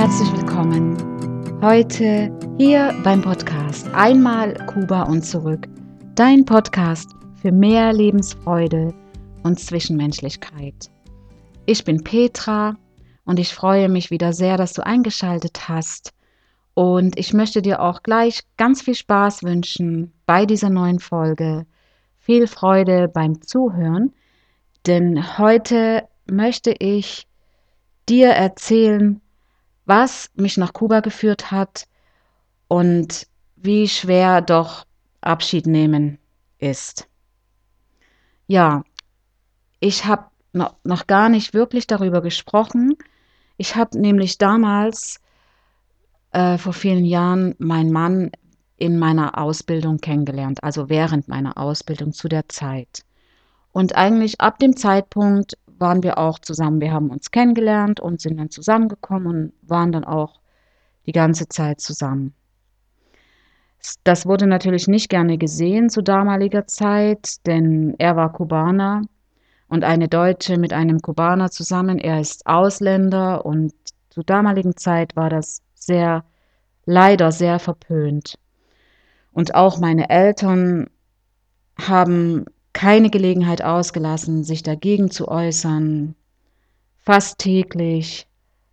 herzlich willkommen. Heute hier beim Podcast Einmal Kuba und zurück. Dein Podcast für mehr Lebensfreude und Zwischenmenschlichkeit. Ich bin Petra und ich freue mich wieder sehr, dass du eingeschaltet hast. Und ich möchte dir auch gleich ganz viel Spaß wünschen bei dieser neuen Folge. Viel Freude beim Zuhören, denn heute möchte ich dir erzählen, was mich nach Kuba geführt hat und wie schwer doch Abschied nehmen ist. Ja, ich habe noch, noch gar nicht wirklich darüber gesprochen. Ich habe nämlich damals äh, vor vielen Jahren meinen Mann in meiner Ausbildung kennengelernt, also während meiner Ausbildung zu der Zeit. Und eigentlich ab dem Zeitpunkt waren wir auch zusammen. Wir haben uns kennengelernt und sind dann zusammengekommen und waren dann auch die ganze Zeit zusammen. Das wurde natürlich nicht gerne gesehen zu damaliger Zeit, denn er war Kubaner und eine Deutsche mit einem Kubaner zusammen. Er ist Ausländer und zur damaligen Zeit war das sehr, leider sehr verpönt. Und auch meine Eltern haben keine Gelegenheit ausgelassen, sich dagegen zu äußern. Fast täglich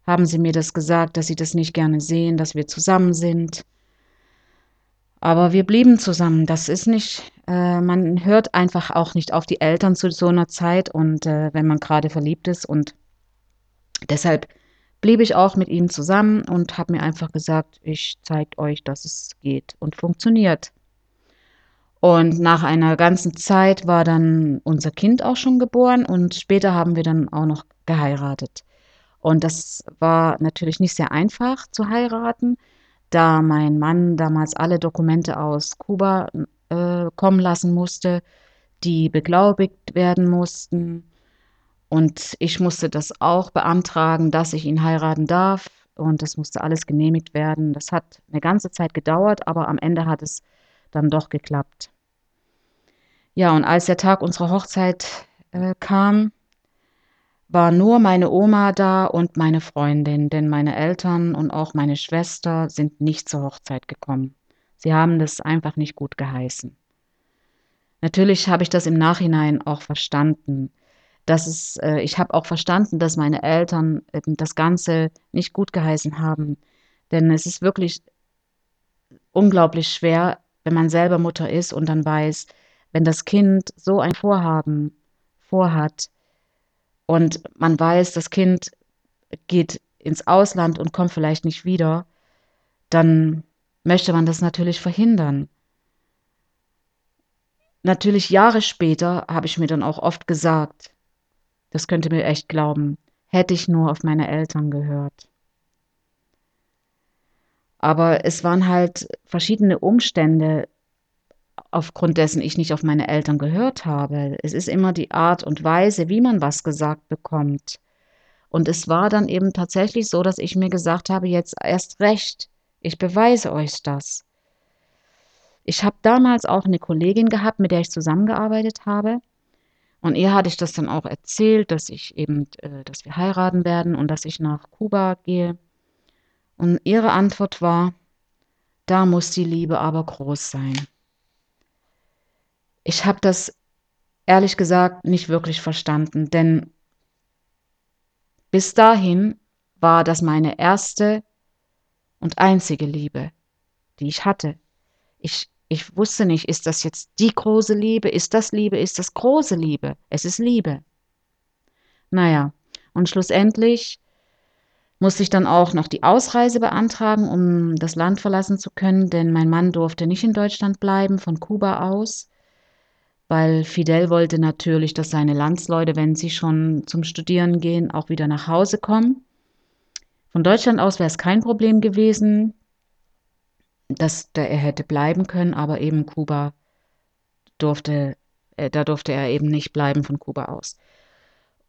haben sie mir das gesagt, dass sie das nicht gerne sehen, dass wir zusammen sind. Aber wir blieben zusammen. Das ist nicht, äh, man hört einfach auch nicht auf die Eltern zu so einer Zeit und äh, wenn man gerade verliebt ist. Und deshalb blieb ich auch mit ihnen zusammen und habe mir einfach gesagt, ich zeige euch, dass es geht und funktioniert. Und nach einer ganzen Zeit war dann unser Kind auch schon geboren und später haben wir dann auch noch geheiratet. Und das war natürlich nicht sehr einfach zu heiraten, da mein Mann damals alle Dokumente aus Kuba äh, kommen lassen musste, die beglaubigt werden mussten. Und ich musste das auch beantragen, dass ich ihn heiraten darf. Und das musste alles genehmigt werden. Das hat eine ganze Zeit gedauert, aber am Ende hat es dann doch geklappt. Ja, und als der Tag unserer Hochzeit äh, kam, war nur meine Oma da und meine Freundin, denn meine Eltern und auch meine Schwester sind nicht zur Hochzeit gekommen. Sie haben das einfach nicht gut geheißen. Natürlich habe ich das im Nachhinein auch verstanden. Dass es, äh, ich habe auch verstanden, dass meine Eltern äh, das Ganze nicht gut geheißen haben. Denn es ist wirklich unglaublich schwer, wenn man selber Mutter ist und dann weiß, wenn das Kind so ein Vorhaben vorhat, und man weiß, das Kind geht ins Ausland und kommt vielleicht nicht wieder, dann möchte man das natürlich verhindern. Natürlich Jahre später habe ich mir dann auch oft gesagt, das könnte mir echt glauben, hätte ich nur auf meine Eltern gehört. Aber es waren halt verschiedene Umstände, aufgrund dessen ich nicht auf meine Eltern gehört habe. Es ist immer die Art und Weise, wie man was gesagt bekommt. Und es war dann eben tatsächlich so, dass ich mir gesagt habe, jetzt erst recht, ich beweise euch das. Ich habe damals auch eine Kollegin gehabt, mit der ich zusammengearbeitet habe. Und ihr hatte ich das dann auch erzählt, dass ich eben, äh, dass wir heiraten werden und dass ich nach Kuba gehe. Und ihre Antwort war, da muss die Liebe aber groß sein. Ich habe das ehrlich gesagt nicht wirklich verstanden, denn bis dahin war das meine erste und einzige Liebe, die ich hatte. Ich, ich wusste nicht, ist das jetzt die große Liebe, ist das Liebe, ist das große Liebe? Es ist Liebe. Naja, und schlussendlich musste ich dann auch noch die Ausreise beantragen, um das Land verlassen zu können, denn mein Mann durfte nicht in Deutschland bleiben, von Kuba aus weil Fidel wollte natürlich, dass seine Landsleute, wenn sie schon zum Studieren gehen, auch wieder nach Hause kommen. Von Deutschland aus wäre es kein Problem gewesen, dass er hätte bleiben können, aber eben Kuba durfte, äh, da durfte er eben nicht bleiben von Kuba aus.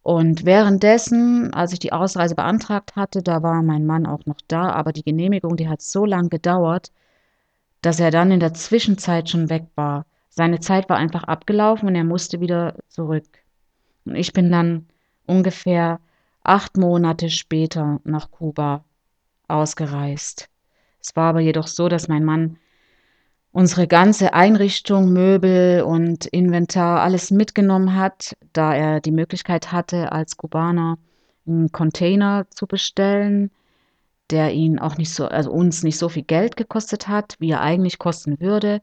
Und währenddessen, als ich die Ausreise beantragt hatte, da war mein Mann auch noch da, aber die Genehmigung, die hat so lange gedauert, dass er dann in der Zwischenzeit schon weg war. Seine Zeit war einfach abgelaufen und er musste wieder zurück. Und ich bin dann ungefähr acht Monate später nach Kuba ausgereist. Es war aber jedoch so, dass mein Mann unsere ganze Einrichtung, Möbel und Inventar, alles mitgenommen hat, da er die Möglichkeit hatte, als Kubaner einen Container zu bestellen, der ihn auch nicht so, also uns nicht so viel Geld gekostet hat, wie er eigentlich kosten würde.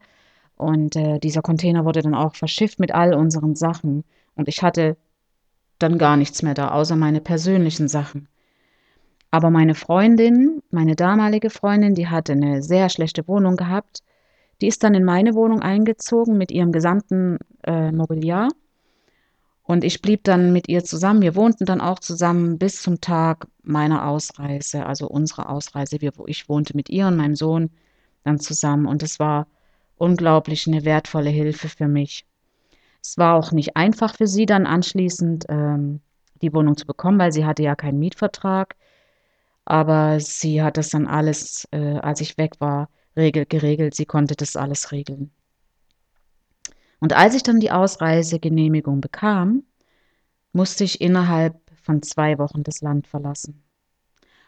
Und äh, dieser Container wurde dann auch verschifft mit all unseren Sachen. Und ich hatte dann gar nichts mehr da, außer meine persönlichen Sachen. Aber meine Freundin, meine damalige Freundin, die hatte eine sehr schlechte Wohnung gehabt. Die ist dann in meine Wohnung eingezogen mit ihrem gesamten äh, Mobiliar. Und ich blieb dann mit ihr zusammen. Wir wohnten dann auch zusammen bis zum Tag meiner Ausreise, also unserer Ausreise. Wir, ich wohnte mit ihr und meinem Sohn dann zusammen. Und es war unglaublich eine wertvolle Hilfe für mich. Es war auch nicht einfach für sie dann anschließend ähm, die Wohnung zu bekommen, weil sie hatte ja keinen Mietvertrag. Aber sie hat das dann alles, äh, als ich weg war, geregelt. Sie konnte das alles regeln. Und als ich dann die Ausreisegenehmigung bekam, musste ich innerhalb von zwei Wochen das Land verlassen.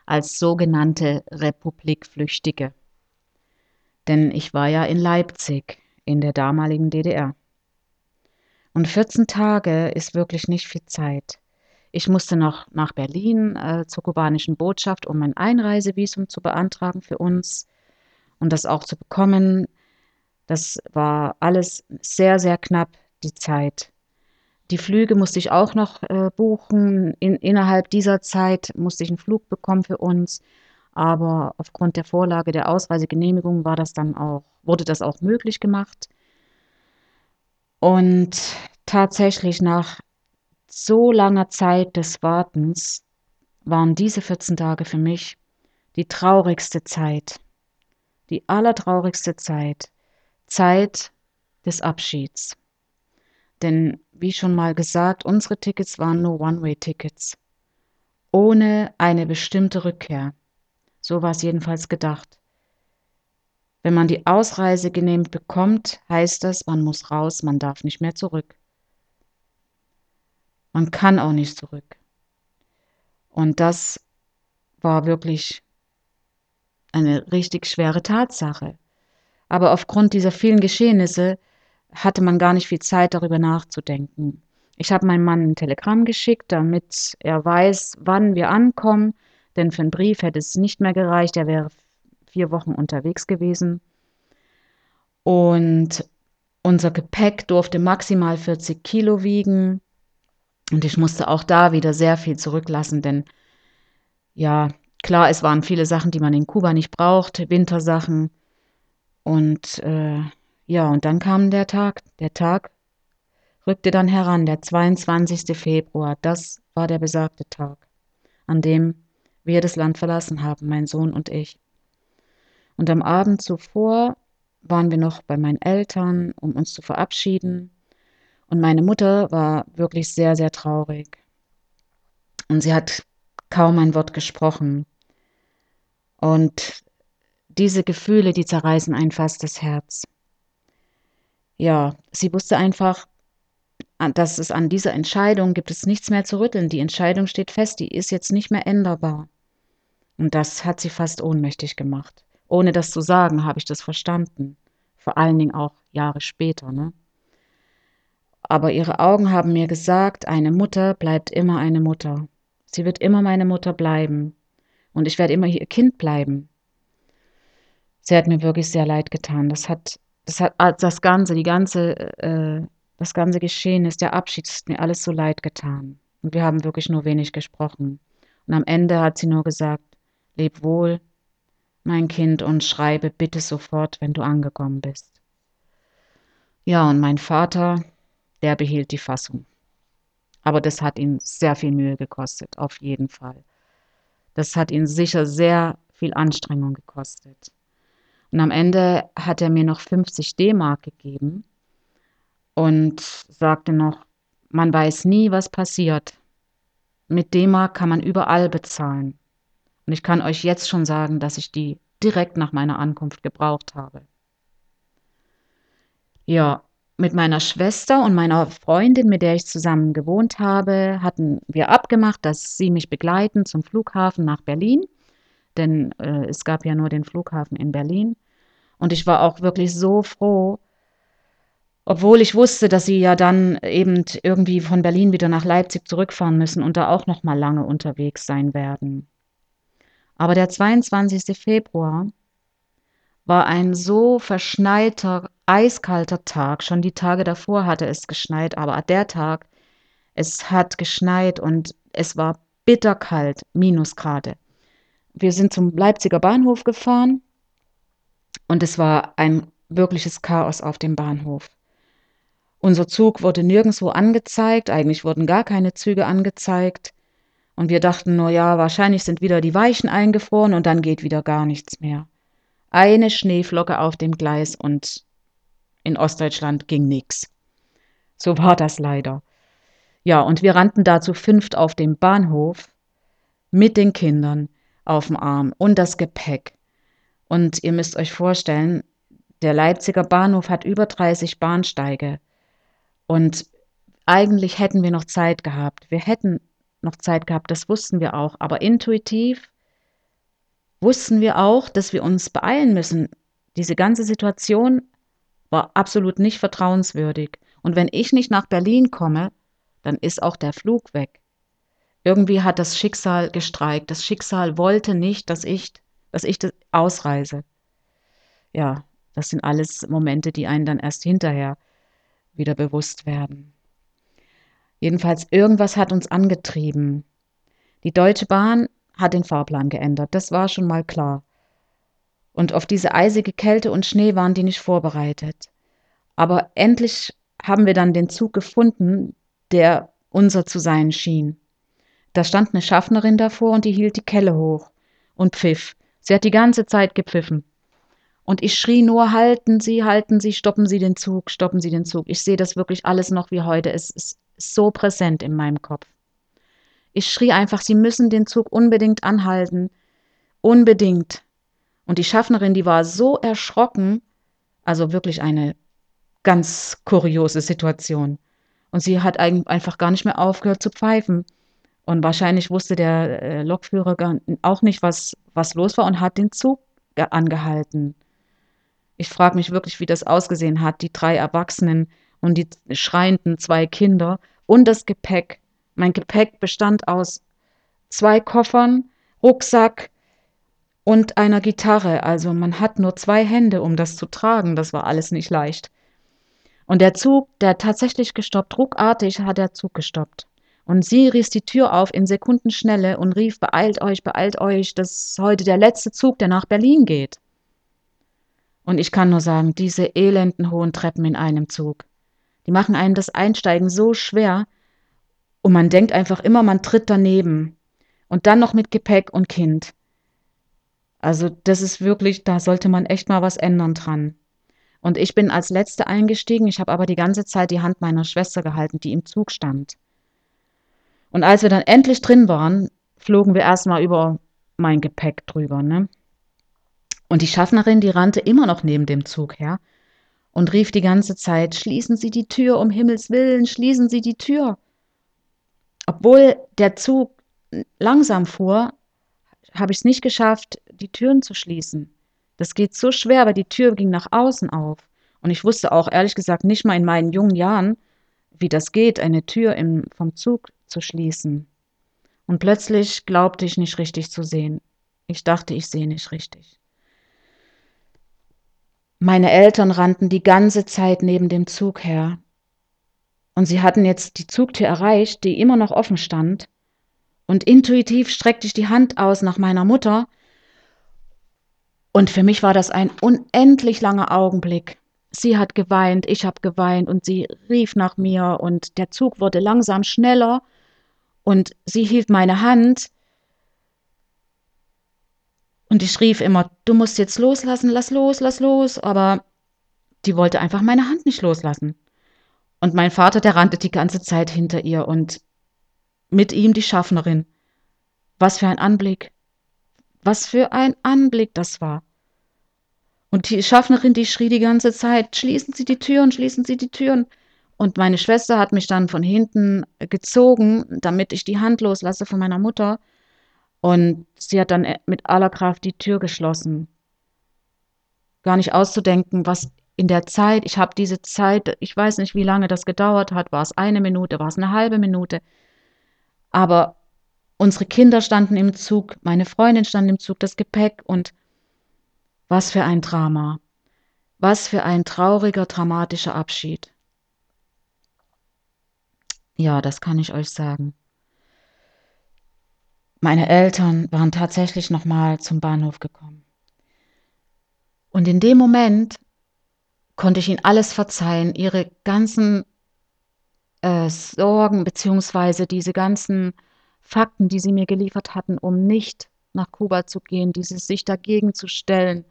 Als sogenannte Republikflüchtige. Denn ich war ja in Leipzig, in der damaligen DDR. Und 14 Tage ist wirklich nicht viel Zeit. Ich musste noch nach Berlin äh, zur kubanischen Botschaft, um ein Einreisevisum zu beantragen für uns und das auch zu bekommen. Das war alles sehr, sehr knapp, die Zeit. Die Flüge musste ich auch noch äh, buchen. In, innerhalb dieser Zeit musste ich einen Flug bekommen für uns. Aber aufgrund der Vorlage der Ausreisegenehmigung war das dann auch, wurde das auch möglich gemacht. Und tatsächlich nach so langer Zeit des Wartens waren diese 14 Tage für mich die traurigste Zeit, die allertraurigste Zeit, Zeit des Abschieds. Denn wie schon mal gesagt, unsere Tickets waren nur One-Way-Tickets, ohne eine bestimmte Rückkehr. So war es jedenfalls gedacht. Wenn man die Ausreise genehmt bekommt, heißt das, man muss raus, man darf nicht mehr zurück. Man kann auch nicht zurück. Und das war wirklich eine richtig schwere Tatsache. Aber aufgrund dieser vielen Geschehnisse hatte man gar nicht viel Zeit, darüber nachzudenken. Ich habe meinem Mann ein Telegramm geschickt, damit er weiß, wann wir ankommen, denn für einen Brief hätte es nicht mehr gereicht, er wäre vier Wochen unterwegs gewesen. Und unser Gepäck durfte maximal 40 Kilo wiegen. Und ich musste auch da wieder sehr viel zurücklassen, denn ja, klar, es waren viele Sachen, die man in Kuba nicht braucht, Wintersachen. Und äh, ja, und dann kam der Tag. Der Tag rückte dann heran, der 22. Februar. Das war der besagte Tag, an dem wir das Land verlassen haben, mein Sohn und ich. Und am Abend zuvor waren wir noch bei meinen Eltern, um uns zu verabschieden. Und meine Mutter war wirklich sehr, sehr traurig. Und sie hat kaum ein Wort gesprochen. Und diese Gefühle, die zerreißen ein fast das Herz. Ja, sie wusste einfach, dass es an dieser Entscheidung gibt es nichts mehr zu rütteln. Die Entscheidung steht fest, die ist jetzt nicht mehr änderbar. Und das hat sie fast ohnmächtig gemacht. Ohne das zu sagen, habe ich das verstanden. Vor allen Dingen auch Jahre später. Ne? Aber ihre Augen haben mir gesagt, eine Mutter bleibt immer eine Mutter. Sie wird immer meine Mutter bleiben. Und ich werde immer ihr Kind bleiben. Sie hat mir wirklich sehr leid getan. Das hat, das hat ah, das Ganze, die ganze, äh, das ganze Geschehen ist, der Abschied ist mir alles so leid getan. Und wir haben wirklich nur wenig gesprochen. Und am Ende hat sie nur gesagt, leb wohl, mein Kind, und schreibe bitte sofort, wenn du angekommen bist. Ja, und mein Vater, der behielt die Fassung. Aber das hat ihn sehr viel Mühe gekostet, auf jeden Fall. Das hat ihn sicher sehr viel Anstrengung gekostet. Und am Ende hat er mir noch 50 D-Mark gegeben und sagte noch, man weiß nie, was passiert. Mit D-Mark kann man überall bezahlen. Und ich kann euch jetzt schon sagen, dass ich die direkt nach meiner Ankunft gebraucht habe. Ja, mit meiner Schwester und meiner Freundin, mit der ich zusammen gewohnt habe, hatten wir abgemacht, dass sie mich begleiten zum Flughafen nach Berlin. denn äh, es gab ja nur den Flughafen in Berlin. Und ich war auch wirklich so froh, obwohl ich wusste, dass sie ja dann eben irgendwie von Berlin wieder nach Leipzig zurückfahren müssen und da auch noch mal lange unterwegs sein werden. Aber der 22. Februar war ein so verschneiter, eiskalter Tag. Schon die Tage davor hatte es geschneit, aber der Tag, es hat geschneit und es war bitterkalt, Minusgrade. Wir sind zum Leipziger Bahnhof gefahren und es war ein wirkliches Chaos auf dem Bahnhof. Unser Zug wurde nirgendwo angezeigt, eigentlich wurden gar keine Züge angezeigt. Und wir dachten nur, ja, wahrscheinlich sind wieder die Weichen eingefroren und dann geht wieder gar nichts mehr. Eine Schneeflocke auf dem Gleis und in Ostdeutschland ging nichts. So war das leider. Ja, und wir rannten da zu fünft auf dem Bahnhof mit den Kindern auf dem Arm und das Gepäck. Und ihr müsst euch vorstellen, der Leipziger Bahnhof hat über 30 Bahnsteige. Und eigentlich hätten wir noch Zeit gehabt. Wir hätten noch Zeit gehabt, das wussten wir auch. Aber intuitiv wussten wir auch, dass wir uns beeilen müssen. Diese ganze Situation war absolut nicht vertrauenswürdig. Und wenn ich nicht nach Berlin komme, dann ist auch der Flug weg. Irgendwie hat das Schicksal gestreikt. Das Schicksal wollte nicht, dass ich, dass ich ausreise. Ja, das sind alles Momente, die einen dann erst hinterher wieder bewusst werden. Jedenfalls, irgendwas hat uns angetrieben. Die Deutsche Bahn hat den Fahrplan geändert, das war schon mal klar. Und auf diese eisige Kälte und Schnee waren die nicht vorbereitet. Aber endlich haben wir dann den Zug gefunden, der unser zu sein schien. Da stand eine Schaffnerin davor und die hielt die Kelle hoch und pfiff. Sie hat die ganze Zeit gepfiffen. Und ich schrie nur, halten Sie, halten Sie, stoppen Sie den Zug, stoppen Sie den Zug. Ich sehe das wirklich alles noch wie heute. Es ist so präsent in meinem Kopf. Ich schrie einfach, Sie müssen den Zug unbedingt anhalten. Unbedingt. Und die Schaffnerin, die war so erschrocken, also wirklich eine ganz kuriose Situation. Und sie hat einfach gar nicht mehr aufgehört zu pfeifen. Und wahrscheinlich wusste der äh, Lokführer auch nicht, was, was los war und hat den Zug angehalten. Ich frage mich wirklich, wie das ausgesehen hat, die drei Erwachsenen und die schreienden zwei Kinder und das Gepäck. Mein Gepäck bestand aus zwei Koffern, Rucksack und einer Gitarre. Also man hat nur zwei Hände, um das zu tragen. Das war alles nicht leicht. Und der Zug, der tatsächlich gestoppt, ruckartig hat der Zug gestoppt. Und sie riss die Tür auf in Sekundenschnelle und rief, beeilt euch, beeilt euch, das ist heute der letzte Zug, der nach Berlin geht. Und ich kann nur sagen, diese elenden hohen Treppen in einem Zug, die machen einem das Einsteigen so schwer und man denkt einfach immer, man tritt daneben. Und dann noch mit Gepäck und Kind. Also das ist wirklich, da sollte man echt mal was ändern dran. Und ich bin als Letzte eingestiegen, ich habe aber die ganze Zeit die Hand meiner Schwester gehalten, die im Zug stand. Und als wir dann endlich drin waren, flogen wir erstmal über mein Gepäck drüber, ne? Und die Schaffnerin, die rannte immer noch neben dem Zug her und rief die ganze Zeit, schließen Sie die Tür, um Himmels willen, schließen Sie die Tür. Obwohl der Zug langsam fuhr, habe ich es nicht geschafft, die Türen zu schließen. Das geht so schwer, weil die Tür ging nach außen auf. Und ich wusste auch ehrlich gesagt nicht mal in meinen jungen Jahren, wie das geht, eine Tür im, vom Zug zu schließen. Und plötzlich glaubte ich nicht richtig zu sehen. Ich dachte, ich sehe nicht richtig. Meine Eltern rannten die ganze Zeit neben dem Zug her. Und sie hatten jetzt die Zugtür erreicht, die immer noch offen stand. Und intuitiv streckte ich die Hand aus nach meiner Mutter. Und für mich war das ein unendlich langer Augenblick. Sie hat geweint, ich habe geweint und sie rief nach mir und der Zug wurde langsam schneller und sie hielt meine Hand und ich rief immer, du musst jetzt loslassen, lass los, lass los. Aber die wollte einfach meine Hand nicht loslassen. Und mein Vater, der rannte die ganze Zeit hinter ihr und mit ihm die Schaffnerin. Was für ein Anblick. Was für ein Anblick das war. Und die Schaffnerin, die schrie die ganze Zeit, schließen Sie die Türen, schließen Sie die Türen. Und meine Schwester hat mich dann von hinten gezogen, damit ich die Hand loslasse von meiner Mutter. Und sie hat dann mit aller Kraft die Tür geschlossen. Gar nicht auszudenken, was in der Zeit, ich habe diese Zeit, ich weiß nicht, wie lange das gedauert hat, war es eine Minute, war es eine halbe Minute, aber unsere Kinder standen im Zug, meine Freundin stand im Zug, das Gepäck und was für ein Drama, was für ein trauriger, dramatischer Abschied. Ja, das kann ich euch sagen. Meine Eltern waren tatsächlich nochmal zum Bahnhof gekommen. Und in dem Moment konnte ich ihnen alles verzeihen, ihre ganzen äh, Sorgen beziehungsweise diese ganzen Fakten, die sie mir geliefert hatten, um nicht nach Kuba zu gehen, dieses sich dagegen zu stellen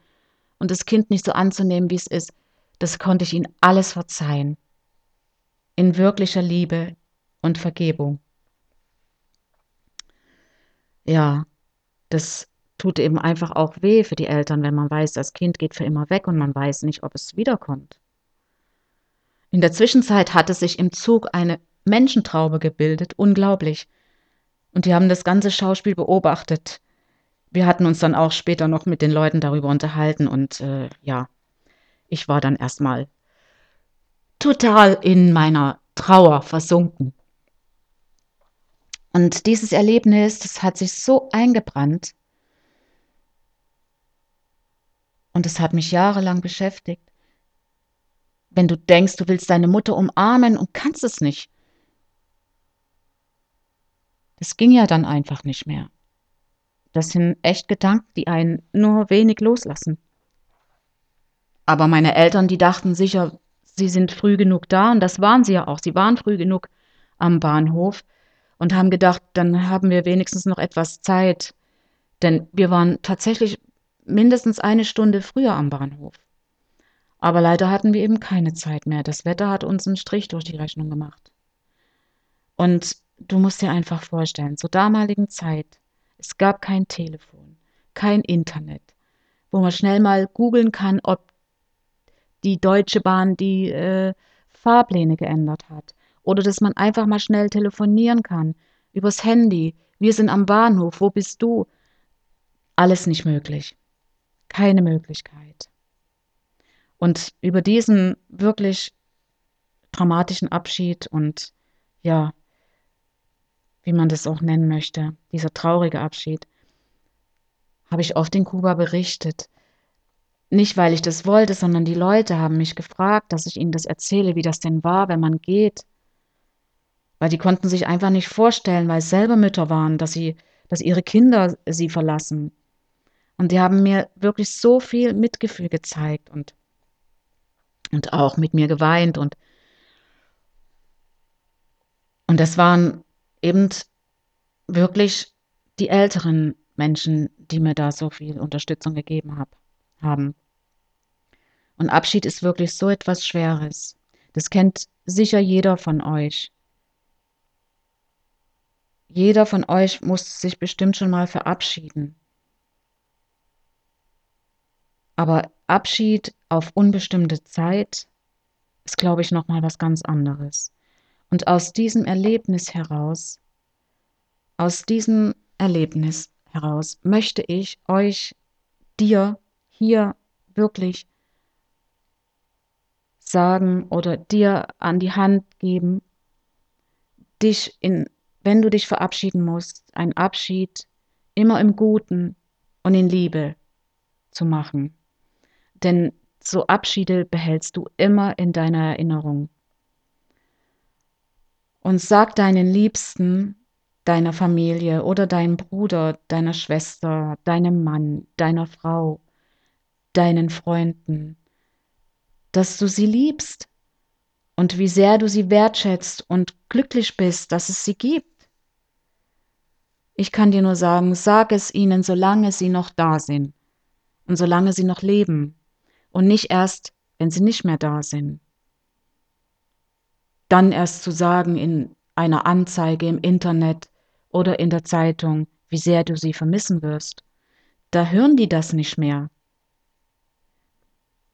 und das Kind nicht so anzunehmen, wie es ist, das konnte ich ihnen alles verzeihen. In wirklicher Liebe und Vergebung ja, das tut eben einfach auch weh für die Eltern, wenn man weiß, das Kind geht für immer weg und man weiß nicht, ob es wiederkommt. In der Zwischenzeit hatte sich im Zug eine Menschentraube gebildet, unglaublich. Und die haben das ganze Schauspiel beobachtet. Wir hatten uns dann auch später noch mit den Leuten darüber unterhalten und äh, ja, ich war dann erstmal total in meiner Trauer versunken. Und dieses Erlebnis, das hat sich so eingebrannt. Und es hat mich jahrelang beschäftigt. Wenn du denkst, du willst deine Mutter umarmen und kannst es nicht. Das ging ja dann einfach nicht mehr. Das sind echt Gedanken, die einen nur wenig loslassen. Aber meine Eltern, die dachten sicher, sie sind früh genug da und das waren sie ja auch. Sie waren früh genug am Bahnhof und haben gedacht, dann haben wir wenigstens noch etwas Zeit. Denn wir waren tatsächlich mindestens eine Stunde früher am Bahnhof. Aber leider hatten wir eben keine Zeit mehr. Das Wetter hat uns einen Strich durch die Rechnung gemacht. Und du musst dir einfach vorstellen, zur damaligen Zeit, es gab kein Telefon, kein Internet, wo man schnell mal googeln kann, ob die Deutsche Bahn die äh, Fahrpläne geändert hat oder dass man einfach mal schnell telefonieren kann. Übers Handy. Wir sind am Bahnhof. Wo bist du? Alles nicht möglich. Keine Möglichkeit. Und über diesen wirklich dramatischen Abschied und ja, wie man das auch nennen möchte, dieser traurige Abschied, habe ich oft in Kuba berichtet. Nicht, weil ich das wollte, sondern die Leute haben mich gefragt, dass ich ihnen das erzähle, wie das denn war, wenn man geht weil die konnten sich einfach nicht vorstellen, weil es selber Mütter waren, dass sie, dass ihre Kinder sie verlassen. Und die haben mir wirklich so viel Mitgefühl gezeigt und, und auch mit mir geweint und, und das waren eben wirklich die älteren Menschen, die mir da so viel Unterstützung gegeben hab, haben. Und Abschied ist wirklich so etwas Schweres. Das kennt sicher jeder von euch. Jeder von euch muss sich bestimmt schon mal verabschieden. Aber Abschied auf unbestimmte Zeit ist, glaube ich, noch mal was ganz anderes. Und aus diesem Erlebnis heraus, aus diesem Erlebnis heraus möchte ich euch, dir hier wirklich sagen oder dir an die Hand geben, dich in wenn du dich verabschieden musst, einen Abschied immer im Guten und in Liebe zu machen. Denn so Abschiede behältst du immer in deiner Erinnerung. Und sag deinen Liebsten, deiner Familie oder deinem Bruder, deiner Schwester, deinem Mann, deiner Frau, deinen Freunden, dass du sie liebst und wie sehr du sie wertschätzt und glücklich bist, dass es sie gibt. Ich kann dir nur sagen, sag es ihnen, solange sie noch da sind und solange sie noch leben und nicht erst, wenn sie nicht mehr da sind. Dann erst zu sagen in einer Anzeige im Internet oder in der Zeitung, wie sehr du sie vermissen wirst. Da hören die das nicht mehr.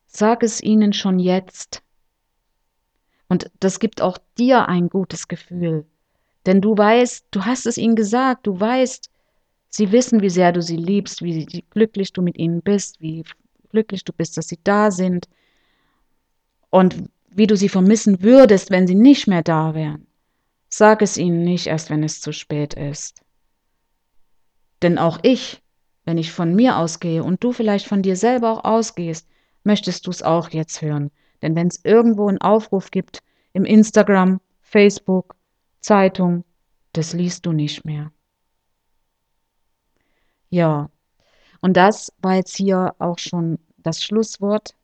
Sag es ihnen schon jetzt. Und das gibt auch dir ein gutes Gefühl, denn du weißt, du hast es ihnen gesagt, du weißt, Sie wissen, wie sehr du sie liebst, wie glücklich du mit ihnen bist, wie glücklich du bist, dass sie da sind und wie du sie vermissen würdest, wenn sie nicht mehr da wären. Sag es ihnen nicht erst, wenn es zu spät ist. Denn auch ich, wenn ich von mir ausgehe und du vielleicht von dir selber auch ausgehst, möchtest du es auch jetzt hören. Denn wenn es irgendwo einen Aufruf gibt, im Instagram, Facebook, Zeitung, das liest du nicht mehr. Ja, und das war jetzt hier auch schon das Schlusswort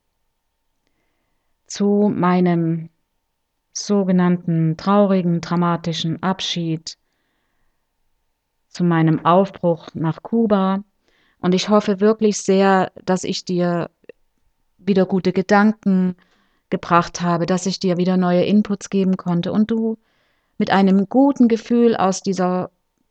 zu meinem sogenannten traurigen, dramatischen Abschied zu meinem Aufbruch nach Kuba. Und ich hoffe wirklich sehr, dass ich dir wieder gute Gedanken gebracht habe, dass ich dir wieder neue Inputs geben konnte und du mit einem guten Gefühl aus dieser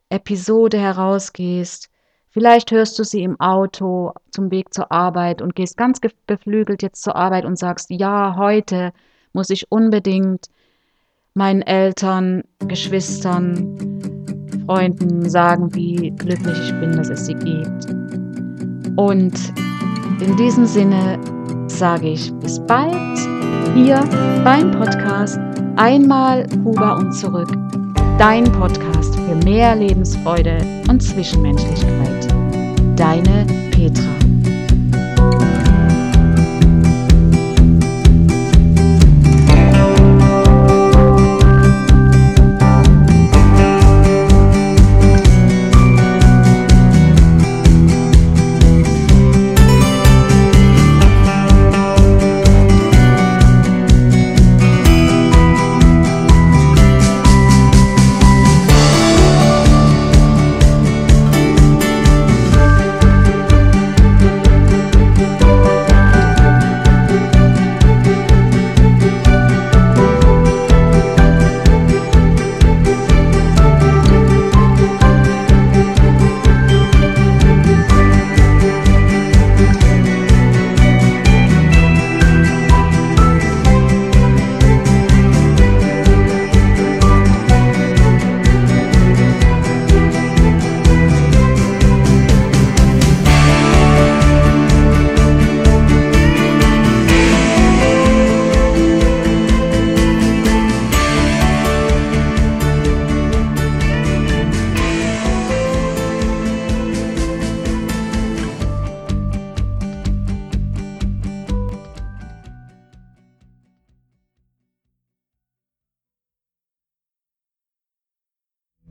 Episode herausgehst. Vielleicht hörst du sie im Auto zum Weg zur Arbeit und gehst ganz beflügelt jetzt zur Arbeit und sagst, ja, heute muss ich unbedingt meinen Eltern, Geschwistern, Freunden sagen, wie glücklich ich bin, dass es sie gibt. Und in diesem Sinne sage ich bis bald hier beim Podcast Einmal Kuba und zurück. Dein Podcast für mehr Lebensfreude und Zwischenmenschlichkeit.